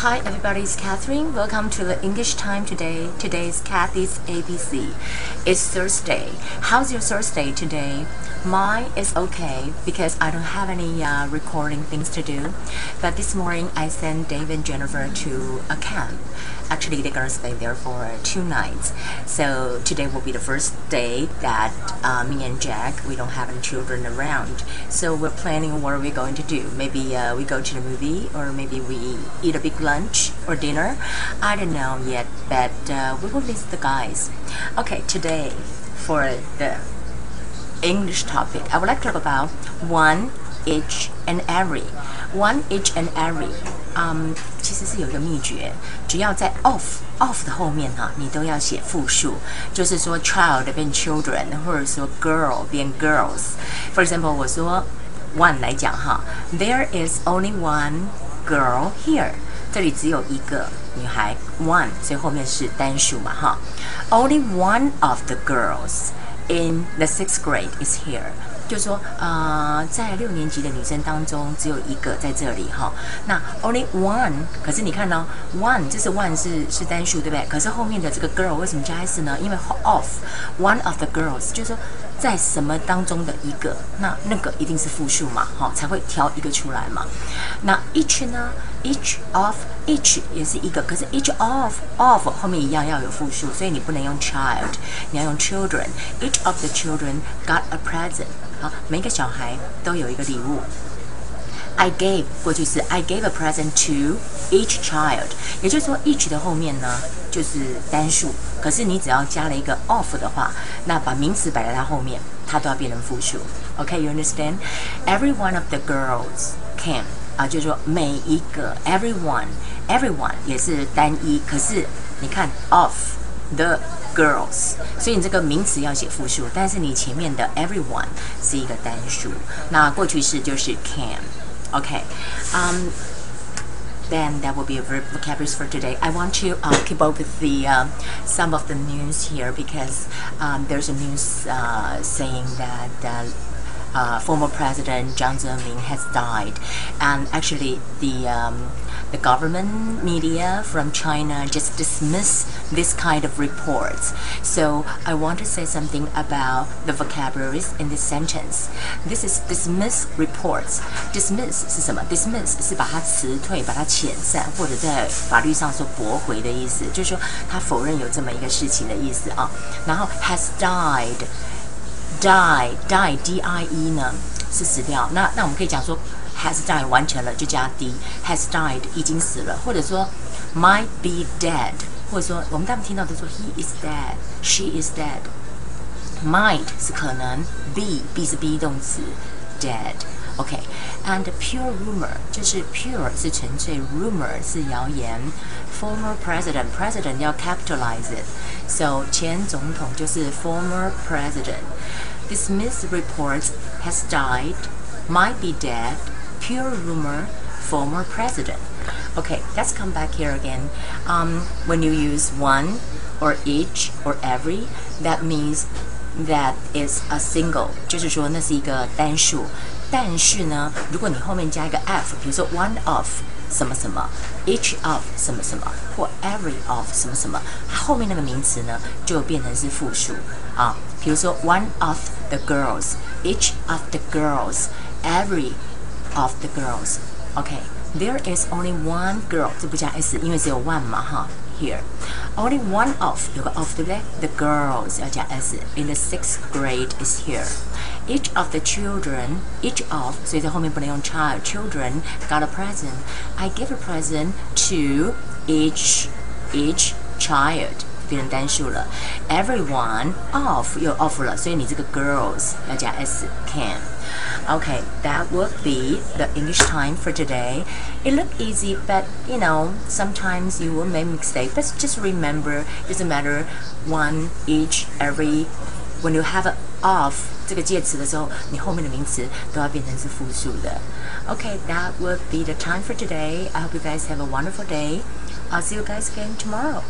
Hi everybody, it's Catherine. Welcome to the English time today. Today's Kathy's ABC. It's Thursday. How's your Thursday today? Mine is okay because I don't have any uh, recording things to do. But this morning I sent Dave and Jennifer to a camp. Actually, they're gonna stay there for two nights. So today will be the first day that uh, me and Jack we don't have any children around. So we're planning what are we going to do. Maybe uh, we go to the movie or maybe we eat a big lunch or dinner. I don't know yet, but uh, we will visit the guys. Okay, today for the English topic, I would like to talk about one, each, and every. One, each, and every. 嗯、其实是有一个秘诀，只要在 of of 的后面哈，你都要写复数，就是说 child 变 children，或者说 girl 变 girls。For example，我说 one 来讲哈，There is only one girl here。这里只有一个女孩，one，所以后面是单数嘛哈。Only one of the girls in the sixth grade is here。就说呃，在六年级的女生当中，只有一个在这里哈。那 only one，可是你看呢、one 这是 one 是是单数对不对？可是后面的这个 girl 为什么加 s 呢？因为 of one of the girls，就是说在什么当中的一个，那那个一定是复数嘛，哈，才会挑一个出来嘛。那 each 呢 ？each of each 也是一个，可是 each of of 后面一样要有复数，所以你不能用 child，你要用 children。Each of the children got a present。好，每个小孩都有一个礼物。I gave 过去式，I gave a present to each child，也就是说，each 的后面呢就是单数，可是你只要加了一个 of 的话，那把名词摆在它后面，它都要变成复数。OK，you、okay, understand？Every one of the girls came 啊，就是说每一个 everyone，everyone 也是单一，可是你看 of the girls，所以你这个名词要写复数，但是你前面的 everyone 是一个单数，那过去式就是 came。Okay. Um, then that will be a vocabulary for today. I want to uh, keep up with the uh, some of the news here because um, there's a news uh, saying that uh, uh, former President Jiang Zemin has died, and actually the um, the government media from China just dismiss this kind of reports. So I want to say something about the vocabularies in this sentence. This is dismiss reports. Dismiss 是什么？Dismiss 是把它辞退、把它遣散，或者在法律上说驳回的意思，就是说他否认有这么一个事情的意思啊。然后 has died。 Die die d i e 呢是死掉，那那我们可以讲说 has died 完成了就加 d has died 已经死了，或者说 might be dead，或者说我们大部分听到都说 he is dead，she is dead。might 是可能，be be 是 be 动词，dead。OK，and、okay. pure rumor 就是 pure 是纯粹，rumor 是谣言。Former president president 要 capitalize it，so 前总统就是 former president。Dismissed reports has died, might be dead, pure rumor, former president. Okay, let's come back here again. Um, when you use one or each or every, that means that is a single，就是说那是一个单数。 但是呢，如果你后面加一个 f，比如说 one of 什么什么，each of 什么什么，或 every of 什么什么，它后面那个名词呢就变成是复数啊。比如说 one of the girls，each of the girls，every of the girls。OK，there is only one girl，这不加 s，因为只有 one 嘛哈。 here. Only one of, of the, the girls as in the sixth grade is here. Each of the children, each of, so the homeborn child, children got a present. I give a present to each, each child. 变成单数了，everyone of 又 of 了，所以你这个 girls 要加 s can。Okay, that would be the English time for today. It looked easy, but you know, sometimes you will make mistake. But just remember, it doesn't matter one, each, every. When you have of 这个介词的时候，你后面的名词都要变成是复数的。Okay, that would be the time for today. I hope you guys have a wonderful day. I'll see you guys again tomorrow.